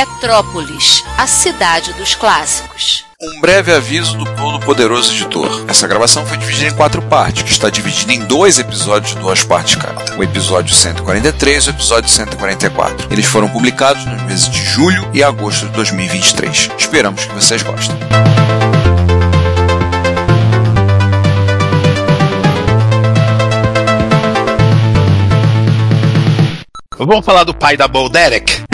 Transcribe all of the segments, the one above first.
Retrópolis, a cidade dos clássicos. Um breve aviso do Todo-Poderoso Editor. Essa gravação foi dividida em quatro partes, que está dividida em dois episódios de duas partes cada. O episódio 143 e o episódio 144. Eles foram publicados nos meses de julho e agosto de 2023. Esperamos que vocês gostem. Vamos falar do pai da Bo Derek?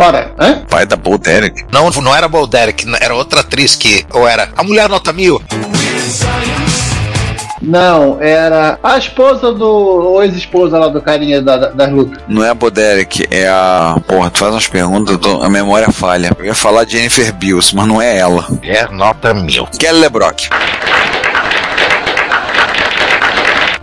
Bora, hã? Pai da Bo Derek? Não, não era Bo Derek, era outra atriz que. Ou era a mulher nota mil. Não, era a esposa do. ou ex-esposa lá do carinha da, da, das lutas. Não é a Bo Derek, é a. Porra, tu faz umas perguntas, tô- a memória falha. Eu ia falar de Jennifer Bills, mas não é ela. Mulher nota mil. Kelly LeBrock.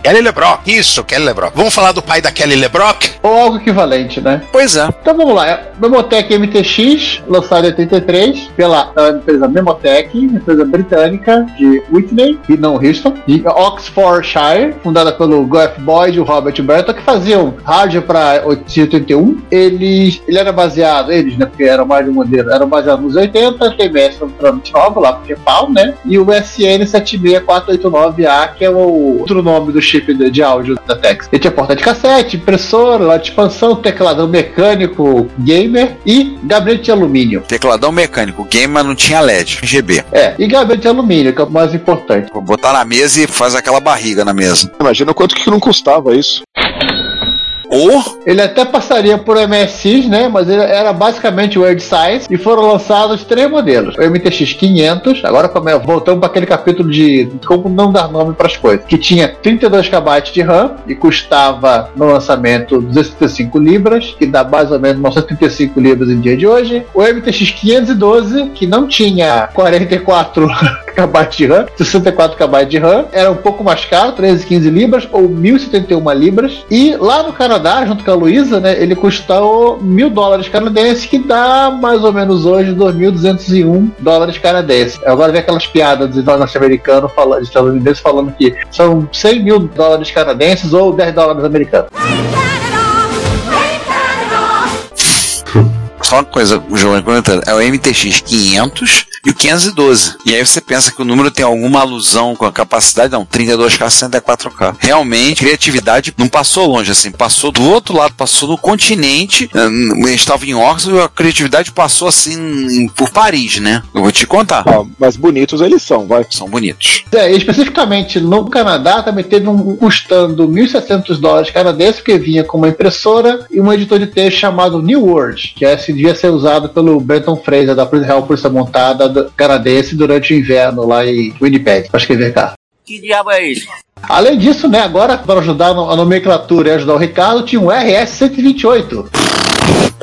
Kelly LeBrock, isso, Kelly LeBrock. Vamos falar do pai da Kelly LeBrock? Ou algo equivalente, né? Pois é. Então vamos lá. Memotech MTX, lançado em 83 pela a empresa Memotech, empresa britânica de Whitney e não Houston, de Oxfordshire, fundada pelo Goff Boyd e o Robert Burton, que faziam rádio para 81. Eles, ele era baseado, eles, né, porque eram mais de um modelo, eram baseados nos 80, TMS naturalmente nova, lá porque é pau, né? E o SN 76489A, que é o outro nome do chip de, de áudio da Tex. Ele tinha porta de cassete, impressora, lá de expansão, tecladão mecânico, gamer e gabinete de alumínio. Tecladão mecânico, game, mas não tinha LED, RGB. É, e gabinete de alumínio, que é o mais importante. Vou botar na mesa e faz aquela barriga na mesa. Imagina quanto que não custava isso. Ou Ele até passaria por MSX, né? Mas ele era basicamente Word Size e foram lançados três modelos: o MTX 500. Agora é, voltamos para aquele capítulo de como não dar nome para as coisas, que tinha 32 KB de RAM e custava no lançamento 235 libras, que dá mais ou menos 935 libras em dia de hoje. O MTX 512, que não tinha 44 KB de RAM, 64 KB de RAM, era um pouco mais caro, 13, 15 libras ou 1071 libras. E lá no Canadá, junto com a Luísa, né, ele custou mil dólares canadenses, que dá mais ou menos hoje 2.201 dólares canadenses. Agora vem aquelas piadas de norte-americano falando, de estadunidense falando que são 100 mil dólares canadenses ou 10 dólares americanos. Só uma coisa, João comentando, é o MTX 500 e o 512. E aí você pensa que o número tem alguma alusão com a capacidade, não, 32K, 64K. Realmente, criatividade não passou longe, assim, passou do outro lado, passou no continente, a gente estava em Oxford e a criatividade passou assim por Paris, né? Eu vou te contar. Ah, mas bonitos eles são, vai. São bonitos. É, especificamente no Canadá também teve um custando 1.700 dólares canadenses, porque vinha com uma impressora e um editor de texto chamado New Word, que esse devia ser usado pelo Brenton Fraser, da Polícia Real Polícia Montada do- canadense durante o inverno lá em Winnipeg, para escrever cá. Que diabo é isso? Além disso, né, agora para ajudar a nomenclatura e ajudar o Ricardo, tinha um RS 128,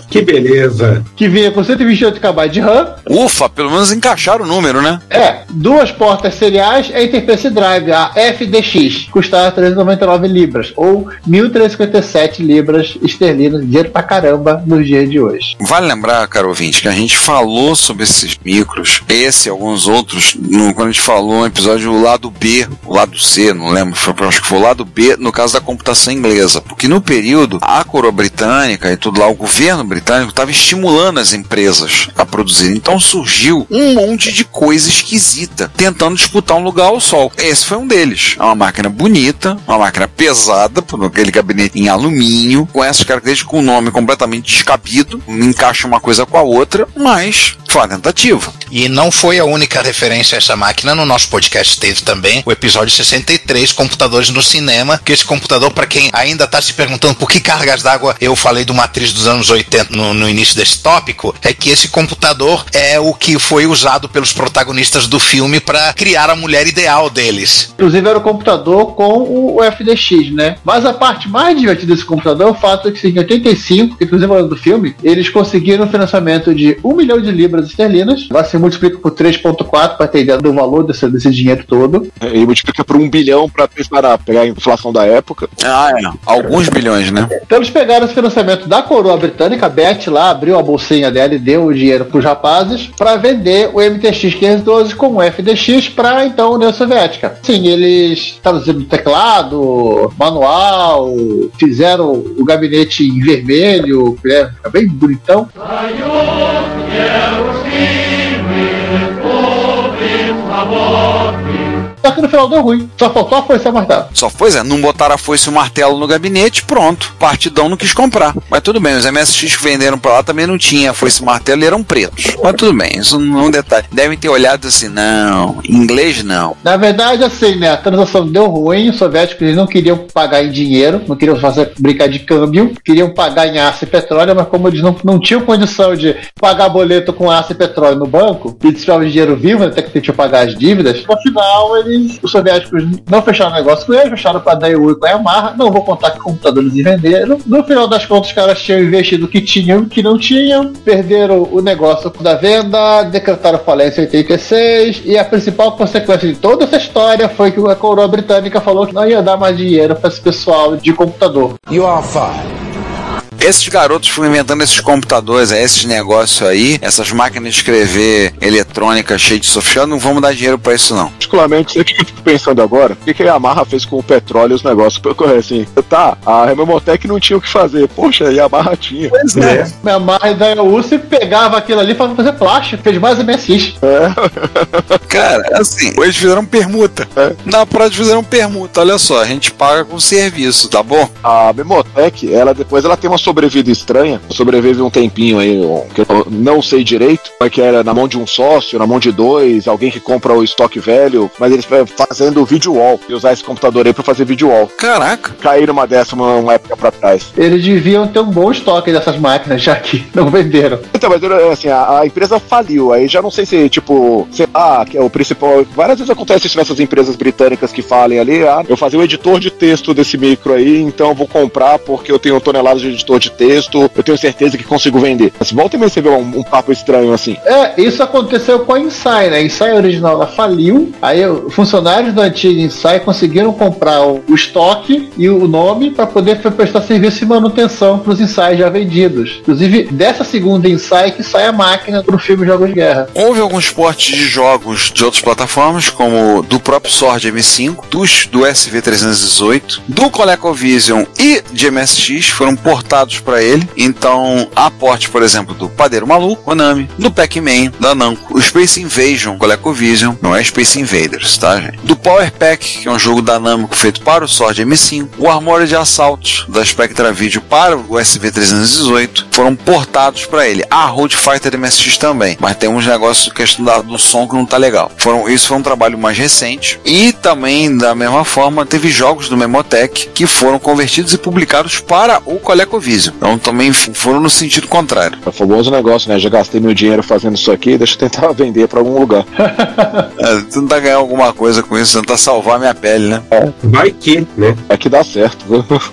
Que beleza. que vinha com 128 KB de RAM, Ufa, pelo menos encaixaram o número, né? É, duas portas seriais é a Interface Drive, a FDX, custava 399 libras, ou 1.357 libras esterlinas, dinheiro pra caramba nos dias de hoje. Vale lembrar, caro ouvinte, que a gente falou sobre esses micros, esse e alguns outros, no- quando a gente falou no episódio o lado B, o lado C, não lembro, foi, acho que foi o lado B, no caso da computação inglesa. Porque no período, a coroa britânica e tudo lá, o governo britânico estava estimulando as empresas a produzir. Então surgiu um monte de coisa esquisita, tentando disputar um lugar ao sol. Esse foi um deles. É uma máquina bonita, uma máquina pesada, por aquele gabinete em alumínio, com essas características, com um nome completamente descabido, encaixa uma coisa com a outra, mas foi uma tentativa. E não foi a única referência a essa máquina. No nosso podcast teve também o episódio 63, Computadores no Cinema, que esse computador, para quem ainda está se perguntando por que cargas d'água eu falei de uma atriz dos anos 80 no, no início desse tópico, é que esse computador é o que foi usado pelos protagonistas do filme para criar a mulher ideal deles. Inclusive era o computador com o FDX, né? Mas a parte mais divertida desse computador é o fato de que em 85, inclusive falando do filme, eles conseguiram um financiamento de 1 milhão de libras esterlinas. Lá se multiplica por 3,4 para ter ideia do valor desse, desse dinheiro todo. É, E multiplica por um bilhão pra para pegar a inflação da época. Ah, é. Alguns bilhões, né? Então eles pegaram esse financiamento da coroa britânica, a Beth lá abriu a bolsinha dela e deu o dinheiro para os rapazes para vender o MTX 512 com o FDX para então a União Soviética. Sim, eles traduziram teclado, manual, fizeram o gabinete em vermelho, é, fica bem bonitão. favor. Só que no final deu ruim. Só faltou a força martelo. Só foi, Zé, não botaram a foice e o martelo no gabinete, pronto. Partidão não quis comprar. Mas tudo bem, os MSX que venderam pra lá também não tinha foice e martelo e eram pretos. Mas tudo bem, isso não é um detalhe. Devem ter olhado assim, não, em inglês não. Na verdade, assim, né? A transação deu ruim, os soviéticos eles não queriam pagar em dinheiro, não queriam fazer brincar de câmbio, queriam pagar em aço e petróleo, mas como eles não, não tinham condição de pagar boleto com aço e petróleo no banco, e de dinheiro vivo, até que tinham que pagar as dívidas, no final eles, os soviéticos não fecharam negócio com eles, fecharam com a Daewoo e com a Yamaha, não vou contar que computadores eles venderam. No final das contas, os caras tinham investido o que tinham e o que não tinham, perderam o negócio da venda, decretaram falência em 86, e a principal consequência de toda essa história foi que a coroa britânica falou que não ia dar mais dinheiro para esse pessoal de computador. Esses garotos foram inventando esses computadores, é, esses negócios aí, essas máquinas de escrever eletrônicas cheias de sofisticado, não vamos dar dinheiro pra isso não. Particularmente, o que eu fico pensando agora, o que, que a Yamaha fez com o petróleo e os negócios? Porque, Assim, tá, a Rememotec não tinha o que fazer. Poxa, a Yamaha tinha. Pois É. Minha mãe da Daewoo pegava aquilo ali para fazer plástico, fez mais MSX. Cara, assim, eles fizeram permuta. Na prática fizeram permuta, olha só, a gente paga com serviço, tá bom? A Memotec, ela depois ela tem uma sobrevida estranha, sobrevive um tempinho aí, um- que eu não sei direito, mas que era na mão de um sócio, na mão de dois, alguém que compra o estoque velho, mas eles fazendo vídeo wall, e usar esse computador aí pra fazer vídeo wall. Caraca. Caíram uma dessa uma, uma época pra trás. Eles deviam ter um bom estoque dessas máquinas, já que não venderam. Então, mas assim, a, a empresa faliu, aí já não sei se, tipo, sei lá, que é o principal. Várias vezes acontece isso nessas empresas britânicas que falem ali, ah, eu fazia o editor de texto desse micro aí, então eu vou comprar porque eu tenho toneladas de editor de texto, eu tenho certeza que consigo vender. Mas volta e você vê um, um papo estranho assim. É, isso aconteceu com a Insai, né? A Insai original ela faliu, aí os funcionários da antiga Insai conseguiram comprar o, o estoque e o nome para poder prestar serviço e manutenção para os Insai já vendidos. Inclusive, dessa segunda Insai que sai a máquina para o filme Jogos de Guerra. Houve alguns portes de jogos de outras plataformas, como do próprio Sword M5, dos, do SV318, do ColecoVision e de MSX, foram portados para ele. Então, há porte, por exemplo, do Padeiro Maluco, Konami, do Pac-Man, da Namco, o Space Invasion, ColecoVision, não é Space Invaders, tá, gente? Do Power Pack, que é um jogo da Namco feito para o Sword M5, o Armored Assault da Spectra Video para o SV318, foram portados para ele. A Road Fighter MSX também, mas tem uns negócios questão do som que não tá legal. Foram, isso foi um trabalho mais recente e também da mesma forma teve jogos do Memotech que foram convertidos e publicados para o ColecoVision. Então também foram no sentido contrário. É o famoso negócio, né? Já gastei meu dinheiro fazendo isso aqui, deixa eu tentar vender pra algum lugar. É, tentar ganhar alguma coisa com isso, tentar salvar minha pele, né? Vai que, né? É que dá certo.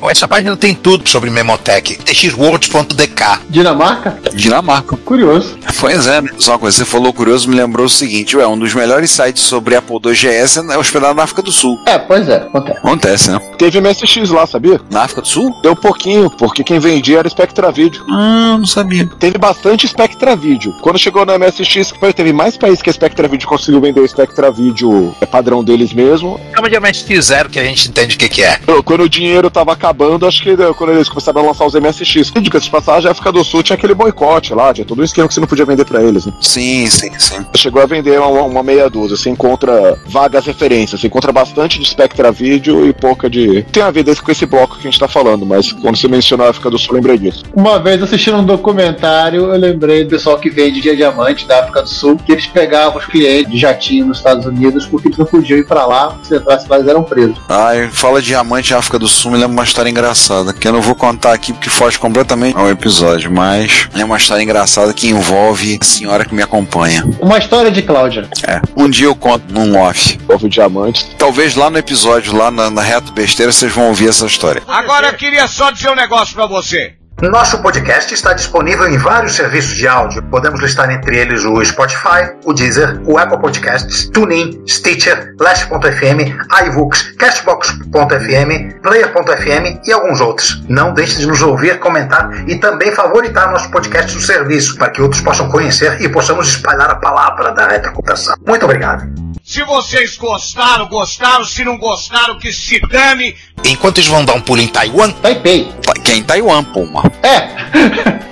Essa página tem tudo sobre Memotech. txwords.dk. Dinamarca? Dinamarca. Curioso. Pois é, né? Só uma coisa, você falou curioso, me lembrou o seguinte, ué, um dos melhores sites sobre Apple II GS é hospedado na África do Sul. É, pois é, acontece. Acontece, né? Teve MSX lá, sabia? Na África do Sul? Deu pouquinho, porque quem vendia era Spectra Video. Ah, não sabia. Teve bastante Spectra Video. Quando chegou no MSX, foi, teve mais países que a Spectra Video conseguiu vender o Spectra Video é padrão deles mesmo. Chama de MSX Zero que a gente entende o que, que é. Quando o dinheiro tava acabando, acho que eh, quando eles começaram a lançar os MSX. Diga-se de passagem, a África do Sul tinha aquele boicote lá, tinha todo um esquema que você não podia vender vender pra eles, né? Sim, sim, sim. Chegou a vender uma, uma meia dúzia. Você encontra vagas referências, você encontra bastante de Spectra Video e pouca de. Tem a ver desse- com esse bloco que a gente tá falando, mas quando você mencionou a África do Eu lembrei disso. Uma vez assistindo um documentário, eu lembrei do pessoal que vende dia diamante da África do Sul, que eles pegavam os clientes de jatinho nos Estados Unidos porque eles não podiam ir pra lá, se entrasse lá eles eram presos. Ah, fala diamante África do Sul, me lembra uma história engraçada, que eu não vou contar aqui porque foge completamente ao episódio, mas é uma história engraçada que envolve a senhora que me acompanha. Uma história de Cláudia. É. Um dia eu conto num off. Houve diamantes. Talvez lá no episódio, lá na, na Reto Besteira, vocês vão ouvir essa história. Agora eu queria só dizer um negócio pra você. Nosso podcast está disponível em vários serviços de áudio. Podemos listar entre eles o Spotify, o Deezer, o Apple Podcasts, TuneIn, Stitcher, Last.fm, iVoox, Castbox.fm, Player.fm e alguns outros. Não deixe de nos ouvir, comentar e também favoritar nosso podcast no serviço para que outros possam conhecer e possamos espalhar a palavra da retrocomputação. Muito obrigado. Se vocês gostaram, gostaram. Se não gostaram, que se dane. Enquanto eles vão dar um pulo em Taiwan, Taipei. Ta- Que é em Taiwan, Puma. É,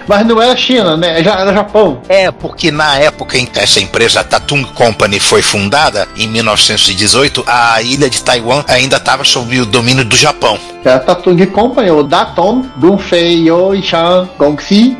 mas não era China, né? Já era Japão. é porque na época em que essa empresa a Tatung Company foi fundada, em 1918, a ilha de Taiwan ainda estava sob o domínio do Japão. Era a Tatung Company, o Daton, Dunfei, Yoishan, Gongxi.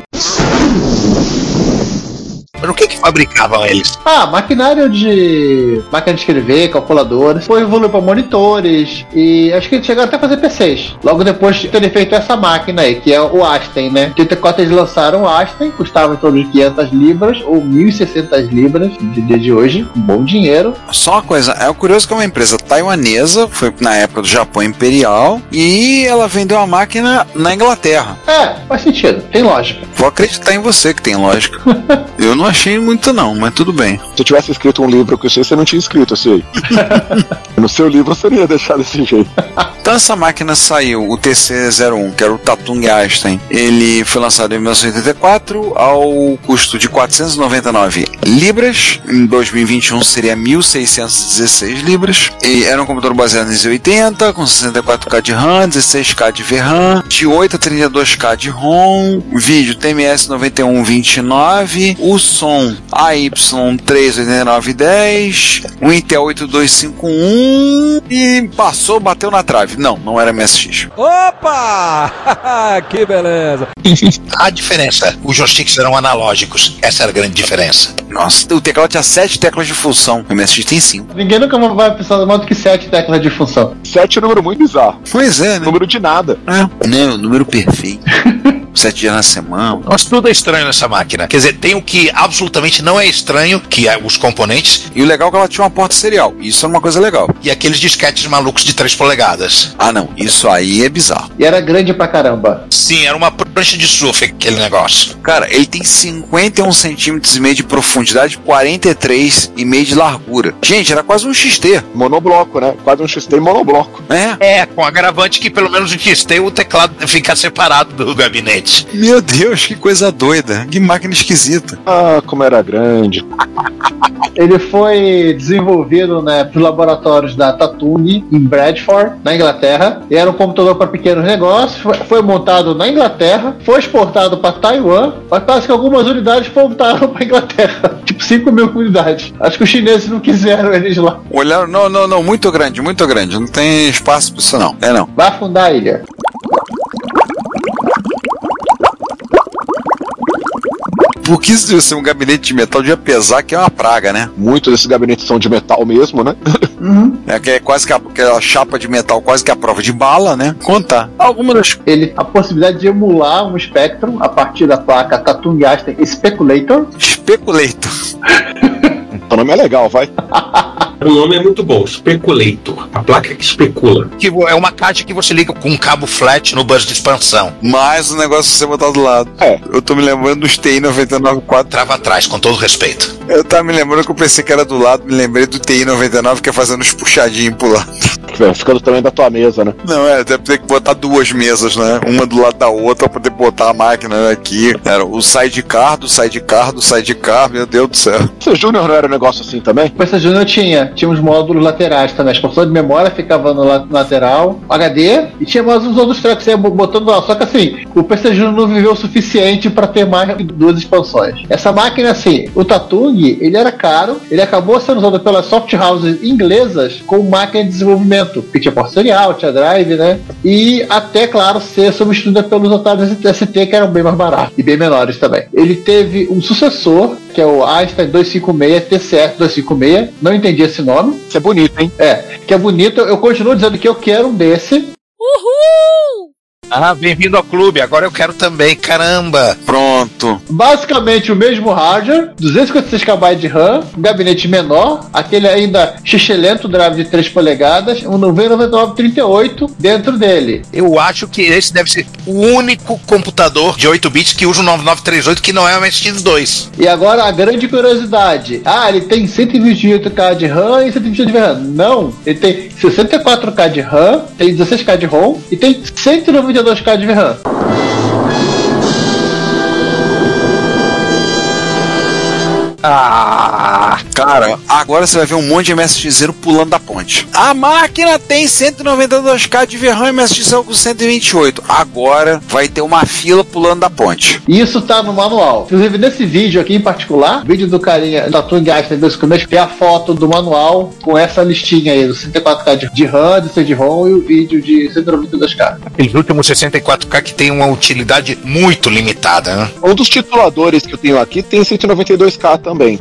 Mas o que que fabricavam eles? Ah, maquinário de máquina de escrever, calculadoras. Depois evoluiu para monitores e acho que eles chegaram até a fazer PCs. Logo depois de terem feito essa máquina aí, que é o Aston, né? Em 84 eles lançaram o Aston, custava em torno de 500 libras ou 1.600 libras de dia de hoje. Um bom dinheiro. Só uma coisa, é curioso que é uma empresa taiwanesa, foi na época do Japão Imperial, e ela vendeu a máquina na Inglaterra. É, faz sentido, tem lógica. Vou acreditar em você que tem lógica. Eu não achei muito não, mas tudo bem. Se eu tivesse escrito um livro que eu sei, você não tinha escrito, eu sei. no seu livro você não ia deixar desse jeito. Então essa máquina saiu, o TC01, que era o Tatung Einstein. Ele foi lançado em 1984 ao custo de 499 libras. Em 2021 seria 1.616 libras. E era um computador baseado em Z80, com 64K de RAM, 16K de VRAM, de 8 a 32K de ROM, vídeo TMS 9129, o som AY38910, o Intel 8251 e passou, bateu na trave. Não, não era MSX. Opa! que beleza. A diferença, os joysticks eram analógicos. Essa era a grande diferença. Nossa, o teclado tinha 7 teclas de função, o MSX tem 5. Ninguém nunca vai precisar de mais do que 7 teclas de função. Sete é um número muito bizarro. Pois é, né? Número de nada. É. Não, número perfeito. Sete dias na semana. Mas tudo é estranho nessa máquina. Quer dizer, tem o que absolutamente não é estranho, que é os componentes, E o legal é que ela tinha uma porta serial. Isso é uma coisa legal. e aqueles disquetes malucos de 3 polegadas. Ah, não. Isso aí é bizarro. E era grande pra caramba. Sim, era uma prancha de surf aquele negócio. Cara, ele tem 51 centímetros e meio de profundidade, 43 e meio de largura. Gente, era quase um XT. Monobloco, né? Quase um XT monobloco. É. É, com agravante que pelo menos no XT o teclado fica separado do gabinete. Meu Deus, que coisa doida. Que máquina esquisita. Ah, como era grande. Ele foi desenvolvido né, pelos laboratórios da Tatung em Bradford, na Inglaterra. E era um computador para pequenos negócios. Foi, foi montado na Inglaterra, foi exportado para Taiwan, mas parece que algumas unidades voltaram para Inglaterra. Tipo 5 mil unidades. Acho que os chineses não quiseram eles lá. Olharam, não, não, não, muito grande, muito grande. Não tem espaço pra isso, não. É não. Vai afundar a ilha. Porque se ser um gabinete de metal devia pesar, que é uma praga, né? Muitos desses gabinetes são de metal mesmo, né? É que é quase que a, aquela chapa de metal, quase que a prova de bala, né? Contar. Algumas das Ele a possibilidade de emular um Spectrum a partir da placa Tatung Aston Speculator. Speculator. O nome é legal, vai. O nome é muito bom, Speculator. A placa que especula. Que é uma caixa que você liga com um cabo flat no bus de expansão. Mais um negócio pra você botar do lado. É. Eu tô me lembrando dos TI 994. Trava atrás, com todo respeito. Eu tava me lembrando que eu pensei que era do lado, me lembrei do TI 99 que é fazendo os puxadinhos pro lado. Ficando também da tua mesa, né? Não, é, deve ter que botar duas mesas, né? Uma do lado da outra pra poder botar a máquina aqui. Era o sidecar do sidecar do sidecar, meu Deus do céu. Você Júnior não era um negócio assim também? O PC Junior tinha, tinha uns módulos laterais também. A expansão de memória ficava no la- lateral, HD, e tinha mais uns outros tracks ia botando lá. Só que assim, o PC Junior não viveu o suficiente para ter mais duas expansões. Essa máquina, assim, o Tatung, ele era caro, ele acabou sendo usado pelas soft houses inglesas como máquina de desenvolvimento, porque tinha porta serial, tinha drive, né? E até, claro, ser substituída pelos Atari ST, que eram bem mais baratos e bem menores também. Ele teve um sucessor, que é o Einstein 256, TCS 256, não entendi esse nome. Isso é bonito, hein? É, que é bonito, eu continuo dizendo que eu quero um desse. Ah, bem-vindo ao clube. Agora eu quero também. Caramba. Pronto. Basicamente o mesmo hardware, 256 KB de RAM, gabinete menor, aquele ainda xixelento drive de 3 polegadas, um 9938 dentro dele. Eu acho que esse deve ser o único computador de 8 bits que usa o 9938 que não é o MSX2. E agora a grande curiosidade: ah, ele tem 128K de RAM e 128 de RAM. Não, ele tem 64K de RAM, tem 16K de ROM e tem 192K de RAM. Ah, cara, agora você vai ver um monte de MSX pulando da ponte. A máquina tem 192K de VRAM e MSX com 128. Agora vai ter uma fila pulando da ponte. Isso tá no manual. Inclusive, nesse vídeo aqui em particular, vídeo do carinha da Tung Einstein dos começos, tem a foto do manual com essa listinha aí, do 64K de- de RAM, de CD-ROM e o vídeo de 192K. Aqueles últimos 64K que tem uma utilidade muito limitada, né? Um dos tituladores que eu tenho aqui tem 192K também.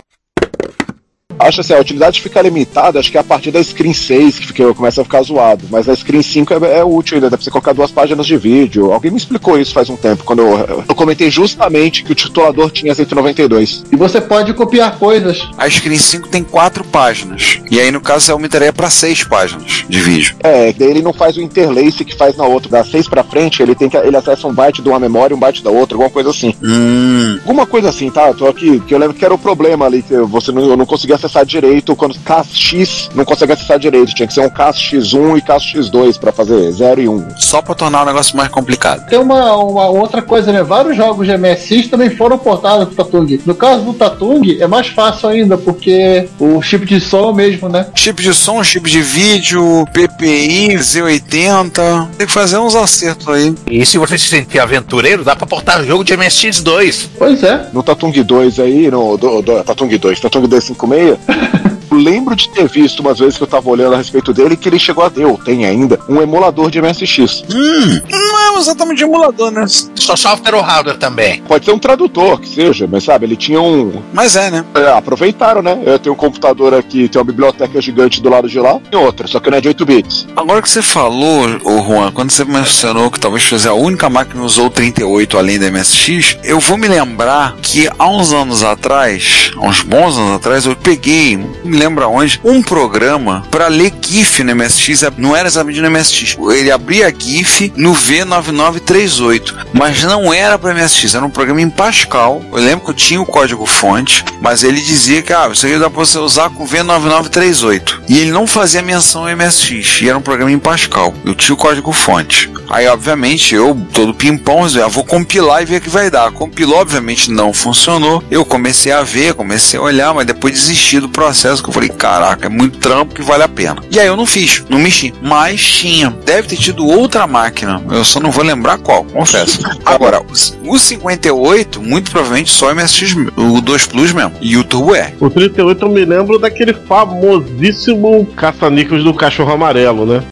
Acho assim, a utilidade fica limitada, acho que é a partir da screen 6 que fica, começa a ficar zoado. Mas a screen 5 é, é útil ainda, dá pra você colocar duas páginas de vídeo. Alguém me explicou isso faz um tempo, quando eu, eu comentei justamente que o titulador tinha 192. E você pode copiar coisas. A Screen 5 tem quatro páginas. E aí, no caso, eu aumentaria para seis páginas de vídeo. É, daí ele não faz o interlace que faz na outra. Da 6 pra frente, ele tem que ele acessa um byte de uma memória e um byte da outra, alguma coisa assim. Hum. Alguma coisa assim, tá? Eu tô aqui, que eu lembro que era o problema ali, que você não, eu não conseguia acessar direito quando CAS-X não consegue acessar direito. Tinha que ser um CAS-X1 e CAS-X2 pra fazer 0 e 1. Só pra tornar o negócio mais complicado. Tem uma, uma outra coisa, né? Vários jogos de MSX também foram portados pro Tatung. No caso do Tatung, é mais fácil ainda, porque o chip de som é o mesmo, né? Chip de som, chip de vídeo, PPI, Z80. Tem que fazer uns acertos aí. E se você se sentir aventureiro, dá pra portar jogo de MSX2. Pois é. No Tatung 2 aí, no do, do, Tatung 2, Tatung 256. Yeah. lembro de ter visto umas vezes que eu tava olhando a respeito dele que ele chegou a ter, ou tem ainda, um emulador de MSX. Hum, não é exatamente emulador, né? Só software ou hardware também. Pode ser um tradutor, que seja, mas sabe, ele tinha um. Mas é, né? É, aproveitaram, né? Eu tenho um computador aqui, tem uma biblioteca gigante do lado de lá, e outra, só que não é de 8 bits. Agora que você falou, ô Juan, quando você mencionou que talvez fosse a única máquina que usou o 38 além da MSX, eu vou me lembrar que há uns anos atrás, há uns bons anos atrás, eu peguei, me lembro aonde, um programa para ler GIF no MSX, não era exatamente no MSX, ele abria GIF no V9938, mas não era para MSX, era um programa em Pascal, eu lembro que eu tinha o código fonte, mas ele dizia que, ah, isso aí dá para você usar com V9938, e ele não fazia menção ao MSX, e era um programa em Pascal, eu tinha o código fonte. Aí, obviamente, eu, todo pimpão, eu vou compilar e ver o que vai dar. Compilou, obviamente, não funcionou. Eu comecei a ver, comecei a olhar, mas depois desisti do processo, eu falei, caraca, é muito trampo que vale a pena. E aí eu não fiz, não mexi. Mas tinha, deve ter tido outra máquina, eu só não vou lembrar qual, confesso. Agora, o 58, muito provavelmente só o MSX, o 2 Plus mesmo, e o Turbo R. O 38 eu me lembro daquele famosíssimo caça-níqueis do cachorro amarelo, né?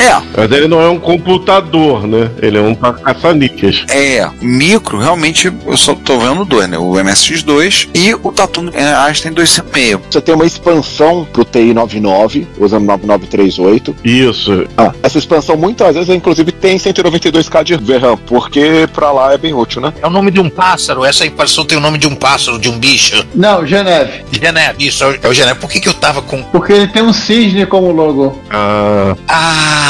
É. Mas ele não é um computador, né? Ele é um caça-níqueis. É, micro, realmente, eu só tô vendo dois, né? O MSX2 e o Tatum é, Einstein 256. Você tem uma expansão pro TI 99, usando 9938. Isso. Ah, essa expansão muitas vezes, inclusive, tem 192k de VRAM, porque pra lá é bem útil, né? É o nome de um pássaro, essa impressão tem o nome de um pássaro, de um bicho. Não, Geneve. Geneve, isso, é o Geneve. Por que, que eu tava com. Porque ele tem um cisne como logo. Ah. Ah!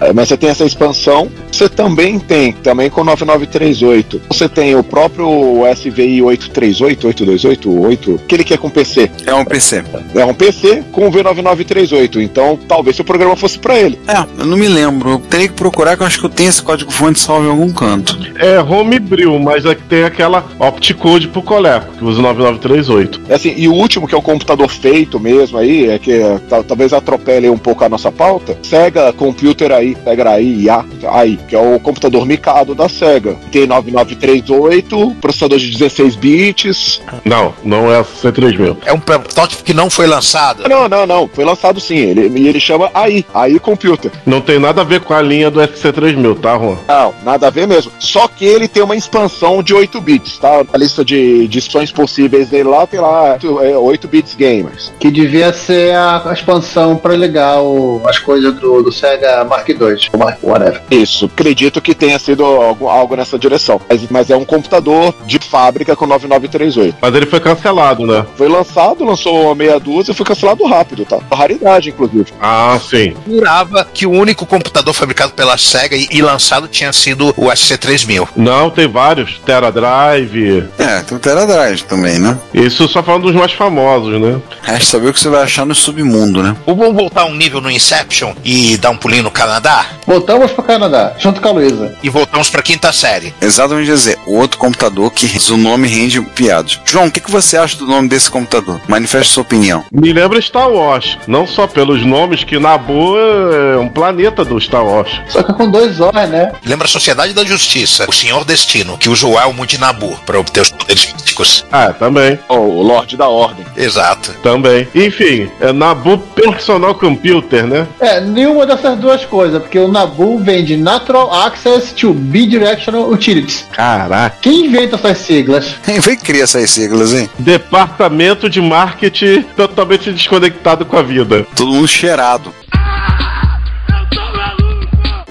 É, mas você tem essa expansão Você também tem, também com 9938. Você tem o próprio SVI 838, 828, 8, aquele que é com PC. É um PC. É um PC com V9938. Então, talvez se o programa fosse pra ele. É, eu não me lembro. Eu teria que procurar, que eu acho que eu tenho esse código fonte salvo em algum canto. É homebrew, mas é que tem aquela opticode pro Coleco, que usa o 9938. É Assim, e o último, que é um computador feito mesmo aí, é que é, tal- talvez atropele um pouco a nossa pauta, Sega Computer aí, Sega aí, IA, aí, que é o computador micado da Sega. Tem 9938, processador de 16 bits. Não, não é a C3000. É um protótipo que não foi lançado. Não, não, não, foi lançado sim, ele, e ele chama AI, AI Computer. Não tem nada a ver com a linha do SC3000, tá, Juan? Não, nada a ver mesmo. Só que ele tem uma expansão de 8 bits, tá? A lista de, expansões possíveis dele lá tem lá é, 8 bits gamers. Que devia ser a, a expansão pra ligar o- as coisas do, do Sega Mark II, ou Mark whatever. Isso, acredito que tenha sido algo, algo nessa direção. Mas, mas é um computador de fábrica com 9938. Mas ele foi cancelado, né? Foi lançado, lançou meia dúzia e foi cancelado rápido, tá? Raridade, inclusive. Ah, sim. Jurava que o único computador fabricado pela SEGA e, e lançado tinha sido o SC3000. Não, tem vários. Tera Drive. É, tem o Teradrive também, né? Isso só falando dos mais famosos, né? Resta saber o que você vai achar no submundo, né? Ou Vamos voltar um nível no Inception e dar um pulinho no Canadá? Voltamos pro Canadá, junto com a Luísa. E voltamos pra quinta série. Exatamente dizer, o outro computador que o nome rende piadas. João, o que, que você acha do nome desse computador? Manifeste sua opinião. Me lembra Star Wars. Não só pelos nomes, que Nabu é um planeta do Star Wars. Só que com dois Os, né? Lembra a Sociedade da Justiça, o Senhor Destino, que usa o elmo de Nabu para obter os poderes místicos. Ah, também. Oh, o Lorde da Ordem. Exato. Também. Enfim, é Nabu Personal Computer, né? É, nenhuma dessas duas coisas, porque o Nabu vem de Natural Access to Bidirectional Utilities. Caraca. Quem inventa essas siglas? Quem foi que cria essas siglas, hein? Departamento de marketing totalmente desconectado com a vida. Todo mundo cheirado.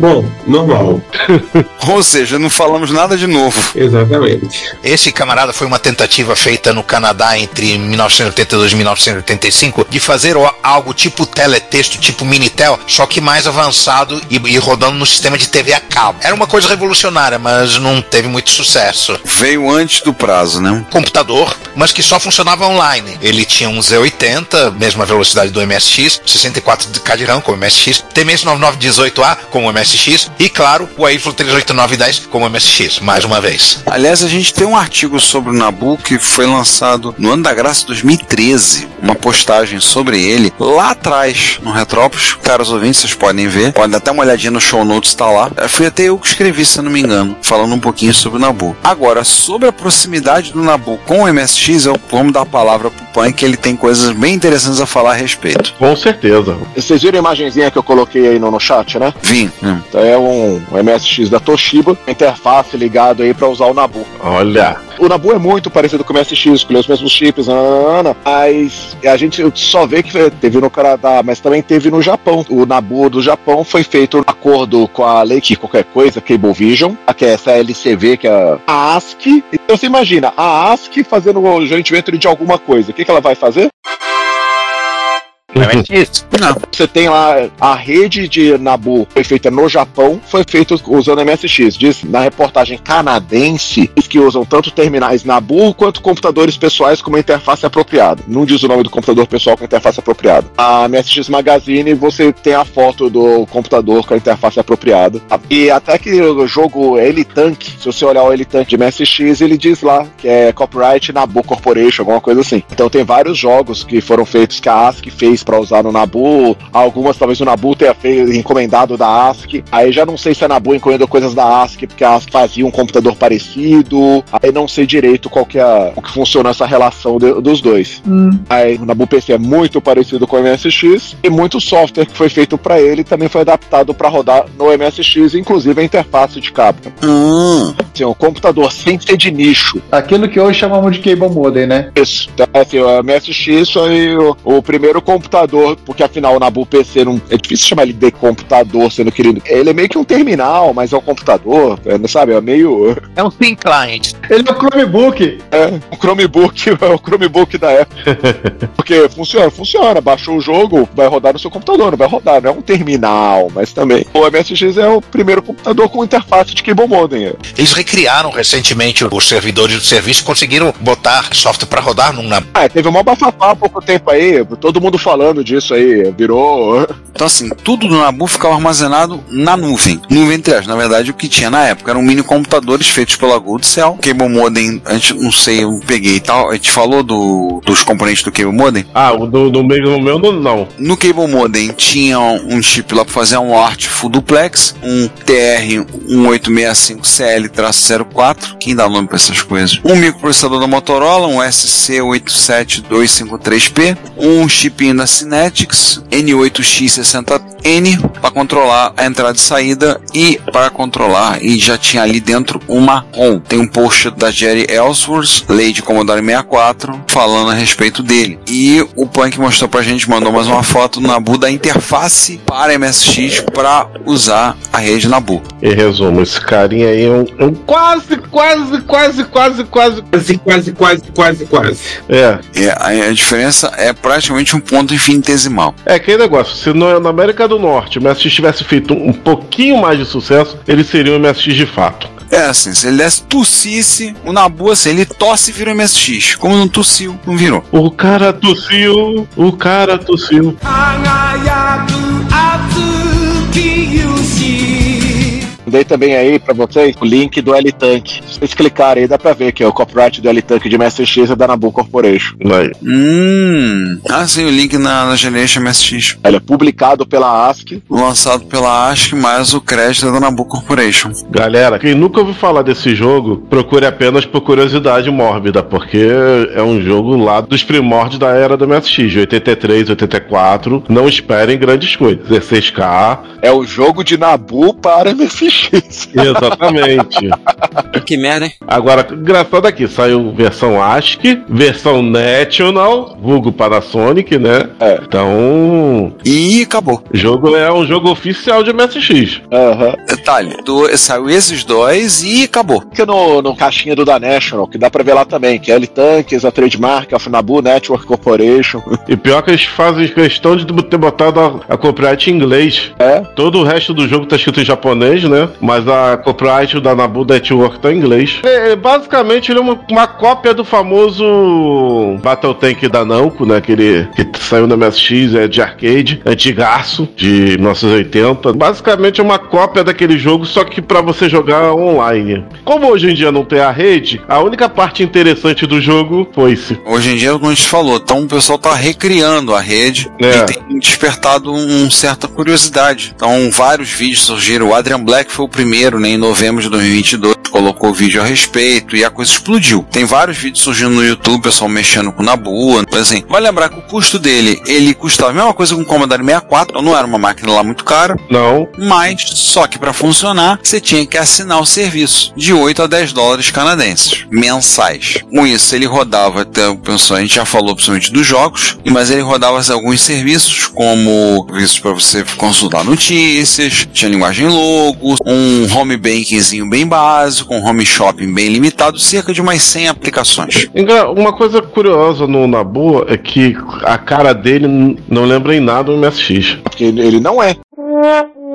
Bom, normal. Ou seja, não falamos nada de novo. Exatamente. Esse camarada foi uma tentativa feita no Canadá entre 1982 e 1985 de fazer o- algo tipo teletexto, tipo Minitel, só que mais avançado e, e rodando no sistema de TV a cabo. Era uma coisa revolucionária, mas não teve muito sucesso. Veio antes do prazo, né? Computador, mas que só funcionava online. Ele tinha um Z80, mesma velocidade do MSX, 64K de RAM como MSX, TMS9918A como MSX e, claro, o AIFLO 38910 como MSX, mais uma vez. Aliás, a gente tem um artigo sobre o Nabu que foi lançado no ano da graça 2013. Uma postagem sobre ele lá atrás, no Retrópolis. Caros ouvintes, vocês podem ver. Podem dar até uma olhadinha no show notes, tá lá. Eh, Fui até eu que escrevi, se eu não me engano, falando um pouquinho sobre o Nabu. Agora, sobre a proximidade do Nabu com o MSX, eu vamos dar a palavra pro Pan, que ele tem coisas bem interessantes a falar a respeito. Com certeza. Vocês viram a imagenzinha que eu coloquei aí no, no chat, né? Vim. Hum. Então é um, MSX da Toshiba, interface ligado aí pra usar o Nabu. Olha. O Nabu é muito parecido com o MSX, escolheu os mesmos chips, nananana, mas a gente só vê que teve no Canadá, mas também teve no Japão. O Nabu do Japão foi feito em acordo com a lei que qualquer coisa, Cablevision, que é essa LCV, que é a ASCII. Então você imagina, a ASCII fazendo o joint venture de alguma coisa, o que, que ela vai fazer? MSX. Não. Você tem lá a rede de Nabu foi feita no Japão, foi feita usando MSX. Diz na reportagem canadense diz que usam tanto terminais Nabu quanto computadores pessoais com uma interface apropriada. Não diz o nome do computador pessoal com interface apropriada. A MSX Magazine você tem a foto do computador com a interface apropriada. E até que o jogo Tank, se você olhar o Tank de MSX, ele diz lá que é copyright Nabu Corporation, alguma coisa assim. Então tem vários jogos que foram feitos que a ASCII fez para usar no Nabu. Algumas talvez o Nabu tenha feito encomendado da ASCII. Aí já não sei se a Nabu encomendou coisas da ASCII porque a ASCII fazia um computador parecido. Aí não sei direito qual que é o que funciona essa relação de- dos dois. Aí o Nabu PC é muito parecido com o MSX e muito software que foi feito para ele também foi adaptado para rodar no MSX, inclusive a interface de cabo. Hum. Assim, um computador sem ser de nicho. Aquilo que hoje chamamos de cable modem, né? Isso. Então, assim, o MSX foi o, o primeiro computador, porque afinal o Nabu PC não. É difícil chamar ele de computador, sendo que ele, ele é meio que um terminal, mas é um computador, é, sabe? É meio. É um thin client. Ele é o Chromebook. É, um Chromebook, é o Chromebook da época. Porque funciona, funciona. Baixou o jogo, vai rodar no seu computador, não vai rodar, não é um terminal, mas também. O MSX é o primeiro computador com interface de cable modem. é. Eles recriaram recentemente os servidores do serviço e conseguiram botar software para rodar num Ah, teve uma bafafá há pouco tempo aí, todo mundo falando disso aí, virou. Então, assim, tudo do Nabu ficava armazenado na nuvem. Nuvem entre aspas, na verdade, o que tinha na época eram mini computadores feitos pela Gold Cell. Cable Modem, a gente não sei, eu peguei e tal. A gente falou do, dos componentes do Cable Modem. Ah, o do, do meio no meu não. No Cable Modem tinha um chip lá para fazer um ART Full Duplex, um TR-1865CL-04, quem dá nome para essas coisas? Um microprocessador da Motorola, um SC87253P, um chipinho da Synetics, N8X60N, para controlar a entrada e saída e para controlar, e já tinha ali dentro uma ROM. Tem um post da Jerry Ellsworth, lei de Commodore 64, falando a respeito dele. E o Punk mostrou pra gente, mandou mais uma foto no Nabu da interface para MSX para usar a rede Nabu. Em resumo, esse carinha aí é um, é um quase, quase, quase, quase, quase. Quase, quase, quase, quase, quase. É. É, a, a diferença é praticamente um ponto infinitesimal. É aquele negócio, se no, na América do Norte o MSX tivesse feito um, pouquinho mais de sucesso, ele seria um MSX de fato. É assim, se ele desse tossisse, o Nabu, assim, ele tosse e vira um MSX. Como não tossiu, não virou. O cara tossiu, o cara tossiu. Dei também aí pra vocês o link do L-Tank. Se vocês clicarem aí, dá pra ver que é o copyright do L-Tank de MSX é da Nabu Corporation. Vai. Hum. Ah, sim, o link na, na Generation MSX. Ele é publicado pela ASCII. Lançado pela ASCII, mas o crédito é da Nabu Corporation. Galera, quem nunca ouviu falar desse jogo, procure apenas por curiosidade mórbida, porque é um jogo lá dos primórdios da era do MSX, de 83, 84. Não esperem grandes coisas. É 6K. É o jogo de Nabu para MSX. Exatamente. que merda, hein? Agora, engraçado aqui, saiu versão ASCII, versão National, vulgo Panasonic, né? É. Então, E acabou. o jogo é um jogo oficial de MSX. Aham. Detalhe, do, saiu esses dois e acabou. Fica no, no caixinha do da National, que dá pra ver lá também, que é L-Tanks, a trademark, a Nabu Network Corporation. E pior que eles fazem questão de ter botado a, a copyright em inglês. É. Todo o resto do jogo tá escrito em japonês, né? Mas a copyright da Nabu Network tá em inglês. É, basicamente, ele é uma, uma cópia do famoso Battle Tank da Namco, né? Aquele que saiu na MSX, é de arcade, antigaço, de 1980. Basicamente é uma cópia daquele jogo, só que pra você jogar online. Como hoje em dia não tem a rede, a única parte interessante do jogo foi-se. Hoje em dia, como a gente falou, então o pessoal tá recriando a rede É. e tem despertado um certa curiosidade. Então, vários vídeos surgiram. O Adrian Black foi o primeiro, né, em novembro de 2022, colocou vídeo a respeito e a coisa explodiu. Tem vários vídeos surgindo no YouTube, o pessoal mexendo com o Nabu. Mas assim, vai lembrar que o custo dele, ele custava a mesma coisa que um Commodore 64, então não era uma máquina lá muito cara, Não, mas só que para funcionar, você tinha que assinar o serviço de 8 a 10 dólares canadenses mensais. Com isso, ele rodava, até o pessoal, a gente já falou principalmente dos jogos, mas ele rodava alguns serviços, como serviços para você consultar notícias, tinha linguagem logo, um home bankingzinho bem básico, um home shopping bem limitado, cerca de umas 100 aplicações. Engra- Uma coisa curiosa no Nabu é que a cara dele não lembra em nada o MSX. Porque ele ele não é.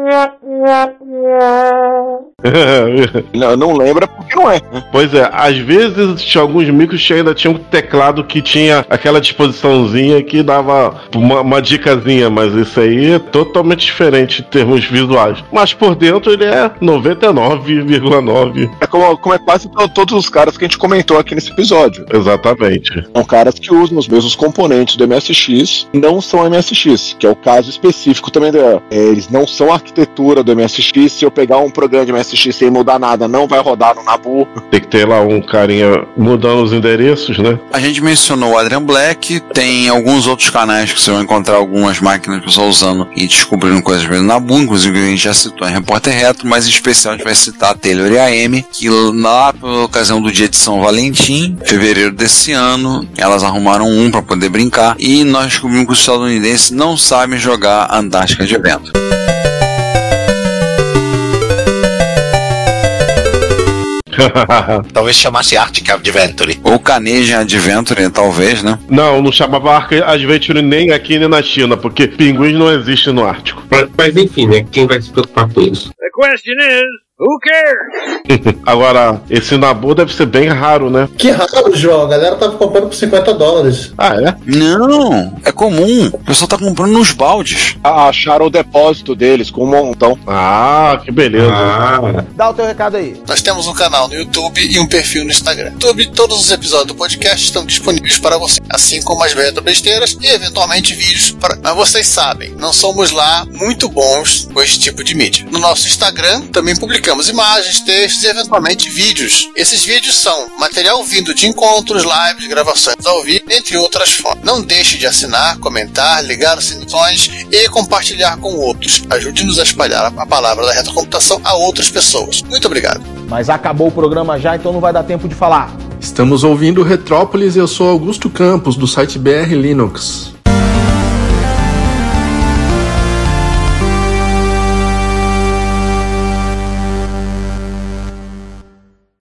Não, não lembra porque não é. pois é, às vezes tinha alguns micros que ainda tinham um teclado que tinha aquela disposiçãozinha que dava uma, uma dicasinha, mas isso aí é totalmente diferente em termos visuais. Mas por dentro ele é 99,9. É como, como é quase to- todos os caras que a gente comentou aqui nesse episódio. Exatamente. São caras que usam os mesmos componentes do MSX, não são MSX, que é o caso específico também da. é, eles não são a arquitetura do MSX. Se eu pegar um programa de assistir sem mudar nada, não vai rodar no Nabu. Tem que ter lá um carinha mudando os endereços, né? A gente mencionou o Adrian Black, tem alguns outros canais que você vai encontrar algumas máquinas que pessoal usando e descobrindo coisas na Nabu, inclusive a gente já citou em Repórter Retro, mas em especial a gente vai citar a Taylor e a que lá pela ocasião do dia de São Valentim, fevereiro desse ano, elas arrumaram um para poder brincar e nós descobrimos que os estadunidenses não sabem jogar Antártica de Vento. Talvez chamasse Arctic Adventure. Ou Canadian Adventure, talvez, né? Não, não chamava Arctic Adventure nem aqui nem na China, porque pinguins não existe no Ártico. Mas, mas enfim, né? Quem vai se preocupar com isso? The question is, who cares? Agora, esse Nabu deve ser bem raro, né? Que raro, João. A galera tava comprando por 50 dólares. Ah, é? Não, é comum. O pessoal tá comprando nos baldes. Ah, Acharam o depósito deles com um montão. Ah, que beleza. Ah, Dá o teu recado aí. Nós temos um canal no YouTube e um perfil no Instagram. No YouTube, todos os episódios do podcast estão disponíveis para você, assim como as retro besteiras e eventualmente vídeos. Para... Mas vocês sabem, não somos lá muito bons com esse tipo de mídia. No nosso Instagram também publicamos imagens, textos e eventualmente vídeos. Esses vídeos são material vindo de encontros, lives, gravações ao vivo, entre outras formas. Não deixe de assinar, comentar, ligar as sinições e compartilhar com outros. Ajude-nos a espalhar a palavra da retrocomputação a outras pessoas. Muito obrigado. Mas acabou o programa já, então não vai dar tempo de falar. Estamos ouvindo Retrópolis e eu sou Augusto Campos, do site BR Linux.